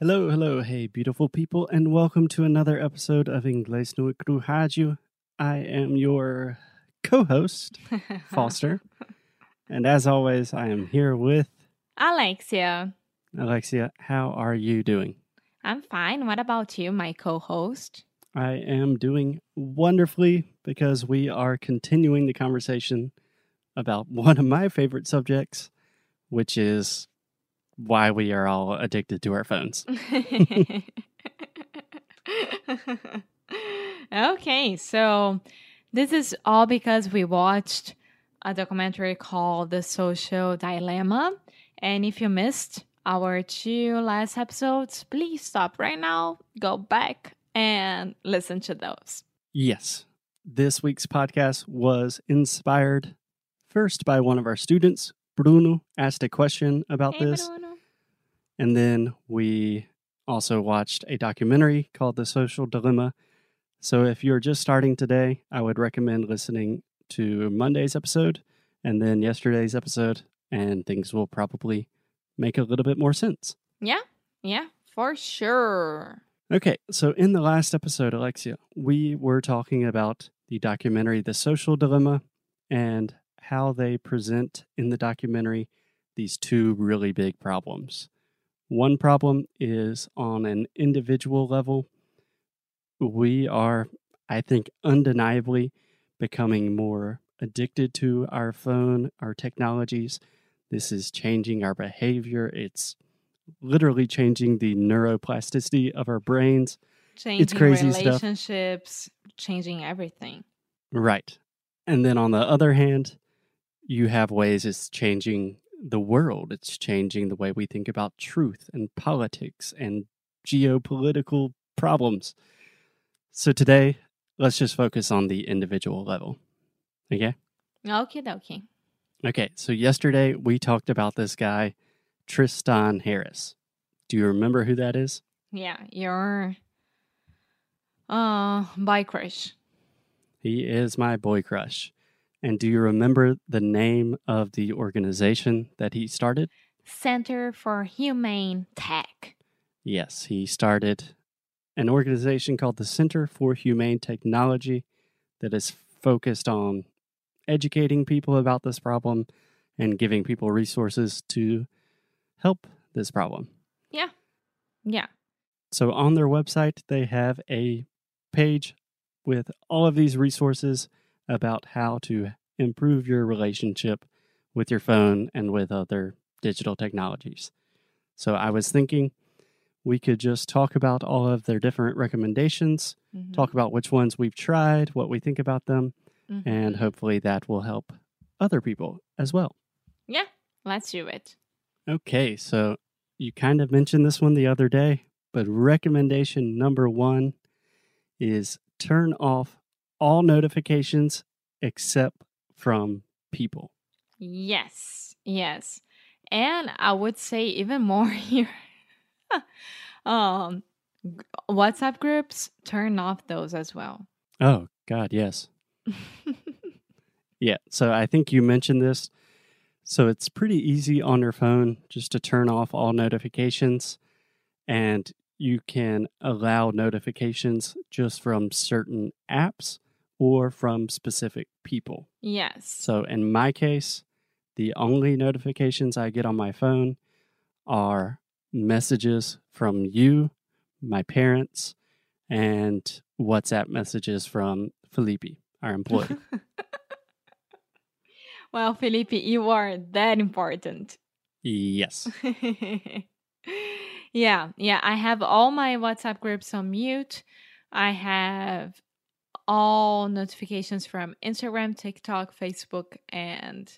Hello, hello, hey, beautiful people, and welcome to another episode of Inglês no Rádio. I am your co-host, Foster, and as always, I am here with Alexia. Alexia. How are you doing? I'm fine. What about you, my co host? I am doing wonderfully because we are continuing the conversation about one of my favorite subjects, which is why we are all addicted to our phones. okay, so this is all because we watched a documentary called The Social Dilemma. And if you missed our two last episodes, please stop right now, go back and listen to those. Yes. This week's podcast was inspired first by one of our students. Bruno asked a question about Hey, this. Bruno. And then we also watched a documentary called The Social Dilemma. So if you're just starting today, I would recommend listening to Monday's episode and then yesterday's episode, and things will probably make a little bit more sense. Yeah, yeah, for sure. Okay, so in the last episode, Alexia, we were talking about the documentary The Social Dilemma and how they present in the documentary these two really big problems. One problem is on an individual level. We are, I think, undeniably becoming more addicted to our phone, our technologies. This is changing our behavior. It's literally changing the neuroplasticity of our brains. Changing crazy stuff. relationships, changing everything. Right. And then on the other hand, you have ways it's changing the world. It's changing the way we think about truth and politics and geopolitical problems. So today, let's just focus on the individual level. Okay? Okay, dokie. Okay. So yesterday, we talked about this guy, Tristan Harris. Do you remember who that is? Yeah, your uh bike crush. He is my boy crush. And do you remember the name of the organization that he started? Center for Humane Tech. Yes, he started an organization called the Center for Humane Technology that is focused on educating people about this problem and giving people resources to help this problem. Yeah. Yeah. So on their website, they have a page with all of these resources about how to improve your relationship with your phone and with other digital technologies. So I was thinking we could just talk about all of their different recommendations, Mhm. talk about which ones we've tried, what we think about them, Mhm. and hopefully that will help other people as well. yeah, let's do it. Okay, so you kind of mentioned this one the other day, but recommendation number one is turn off all notifications except from people. Yes, yes. And I would say even more here. um WhatsApp groups, turn off those as well. Oh, God, yes. Yeah, so I think you mentioned this. So it's pretty easy on your phone just to turn off all notifications, and you can allow notifications just from certain apps or from specific people. yes. So in my case, the only notifications I get on my phone are messages from you, my parents, and WhatsApp messages from Felipe, our employee. well, Felipe, you are that important. yes. yeah, yeah. I have all my WhatsApp groups on mute. I have all notifications from Instagram, TikTok, Facebook, and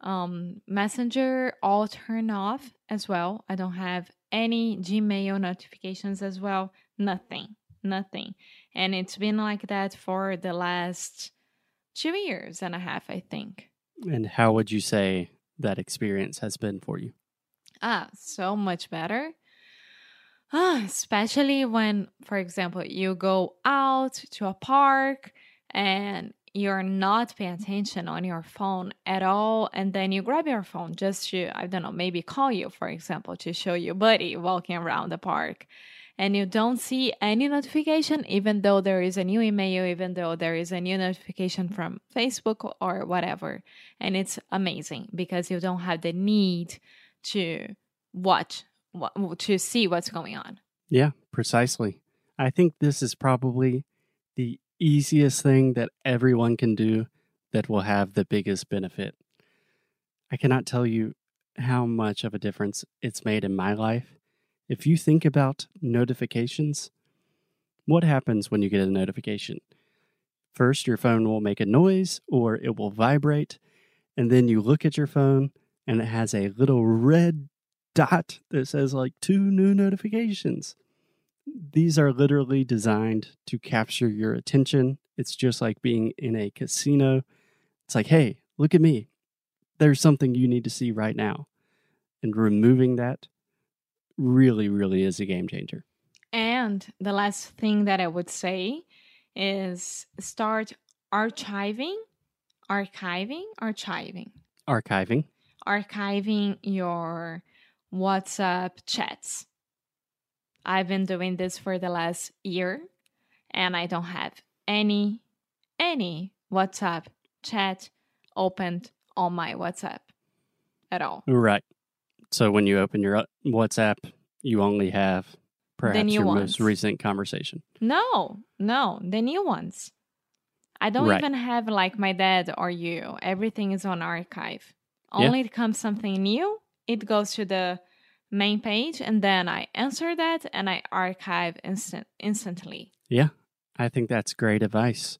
um, Messenger all turned off as well. I don't have any Gmail notifications as well. Nothing, nothing. And it's been like that for the last two years and a half, I think. And how would you say that experience has been for you? Ah, so much better. Ah, especially when, for example, you go out to a park and you're not paying attention on your phone at all and then you grab your phone just to i don't know maybe call you for example to show your buddy walking around the park and you don't see any notification even though there is a new email even though there is a new notification from facebook or whatever. And it's amazing because you don't have the need to watch to see what's going on Yeah, precisely. I think this is probably the easiest thing that everyone can do that will have the biggest benefit. I cannot tell you how much of a difference it's made in my life. If you think about notifications, what happens when you get a notification? First, your phone will make a noise or it will vibrate, and then you look at your phone and it has a little red dot that says like two new notifications. These are literally designed to capture your attention. It's just like being in a casino. It's like, hey, look at me. There's something you need to see right now. And removing that really, really is a game changer. And the last thing that I would say is start archiving, archiving, archiving, Archiving. archiving your WhatsApp chats. I've been doing this for the last year and I don't have any any WhatsApp chat opened on my WhatsApp at all. Right. So when you open your uh, WhatsApp, you only have perhaps your ones. most recent conversation. No, no, the new ones. I don't Right. even have like my dad or you. Everything is on archive. Yeah. Only comes something new, it goes to the main page, and then I answer that and I archive instant instantly. Yeah, I think that's great advice.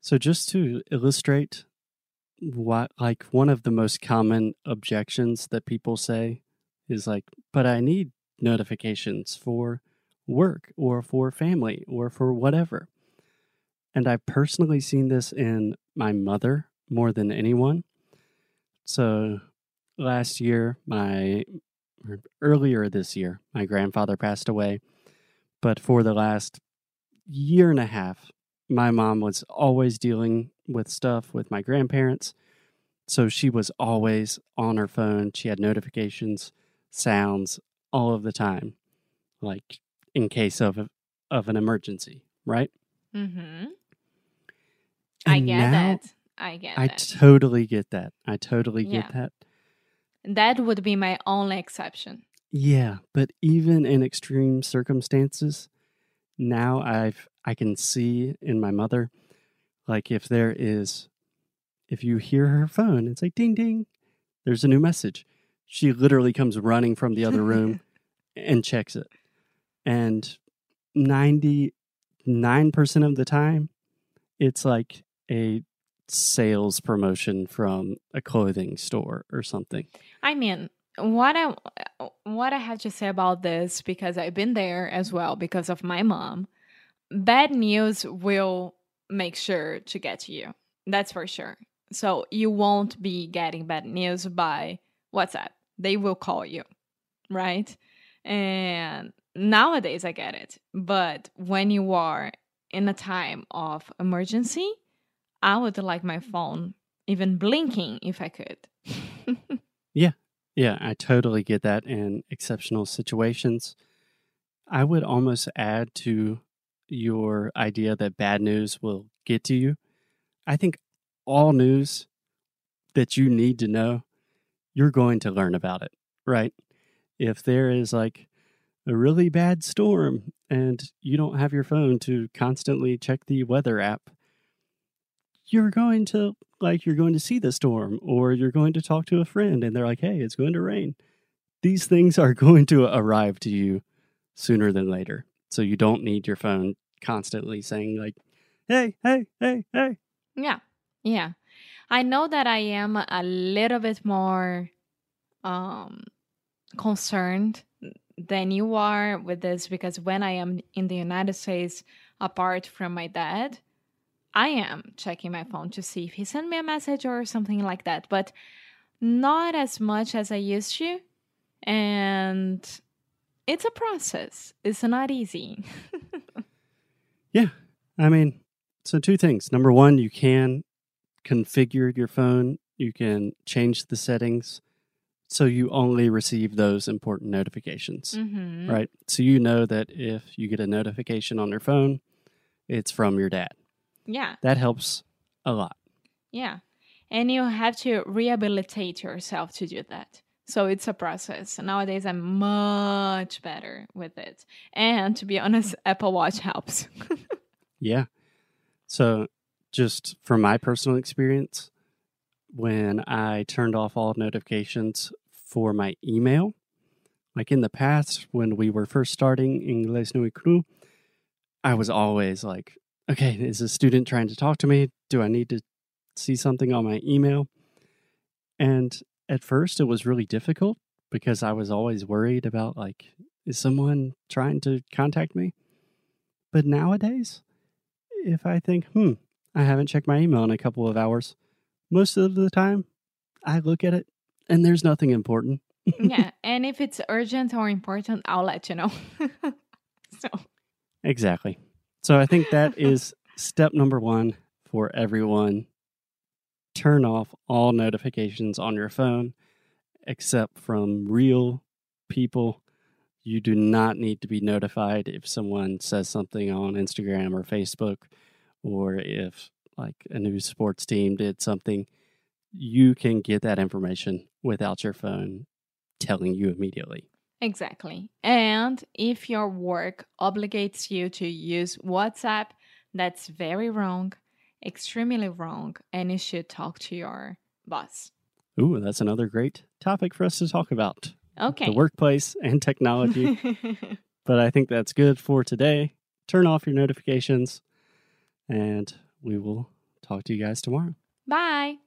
So, just to illustrate what, like, one of the most common objections that people say is like, but I need notifications for work or for family or for whatever. And I've personally seen this in my mother more than anyone. So, last year, my earlier this year, my grandfather passed away. But for the last year and a half, my mom was always dealing with stuff with my grandparents. So she was always on her phone. She had notifications, sounds all of the time, like in case of of an emergency, right? Mm-hmm. I get that. I get I that. totally get that. I totally get Yeah. that. That would be my only exception. Yeah, but even in extreme circumstances, now I've I can see in my mother, like if there is, if you hear her phone, it's like ding ding, there's a new message. She literally comes running from the other room and checks it, and ninety nine percent of the time, it's like a sales promotion from a clothing store or something. I mean, what I what I have to say about this because I've been there as well because of my mom. Bad news will make sure to get to you. That's for sure. So you won't be getting bad news by WhatsApp. They will call you, right? And nowadays I get it. But when you are in a time of emergency, I would like my phone even blinking if I could. Yeah, Yeah, I totally get that in exceptional situations. I would almost add to your idea that bad news will get to you. I think all news that you need to know, you're going to learn about it, right? If there is like a really bad storm and you don't have your phone to constantly check the weather app, you're going to like you're going to see the storm or you're going to talk to a friend and they're like, "Hey, it's going to rain." These things are going to arrive to you sooner than later. So you don't need your phone constantly saying like, "Hey, hey, hey, hey." Yeah. Yeah. I know that I am a little bit more um concerned than you are with this because when I am in the United States apart from my dad, I am checking my phone to see if he sent me a message or something like that, but not as much as I used to. And it's a process. It's not easy. Yeah. I mean, So, two things. Number one, you can configure your phone, you can change the settings so you only receive those important notifications, Mm-hmm. right? So, you know that if you get a notification on your phone, it's from your dad. Yeah. That helps a lot. Yeah. And you have to rehabilitate yourself to do that. So it's a process. Nowadays, I'm much better with it. And to be honest, Apple Watch helps. Yeah. So, just from my personal experience, when I turned off all notifications for my email, like in the past when we were first starting Inglés Nui Cru, I was always like, okay, is a student trying to talk to me? Do I need to see something on my email? And at first, it was really difficult because I was always worried about, like, is someone trying to contact me? But nowadays, if I think, hmm, I haven't checked my email in a couple of hours, most of the time I look at it and there's nothing important. yeah. And if it's urgent or important, I'll let you know. so, Exactly. So I think that is step number one for everyone. Turn off all notifications on your phone except from real people. You do not need to be notified if someone says something on Instagram or Facebook or if like a new sports team did something. You can get that information without your phone telling you immediately. Exactly. And if your work obligates you to use WhatsApp, that's very wrong, extremely wrong. And you should talk to your boss. Ooh, that's another great topic for us to talk about. Okay. the workplace and technology. but I think that's good for today. Turn off your notifications, and we will talk to you guys tomorrow. Bye.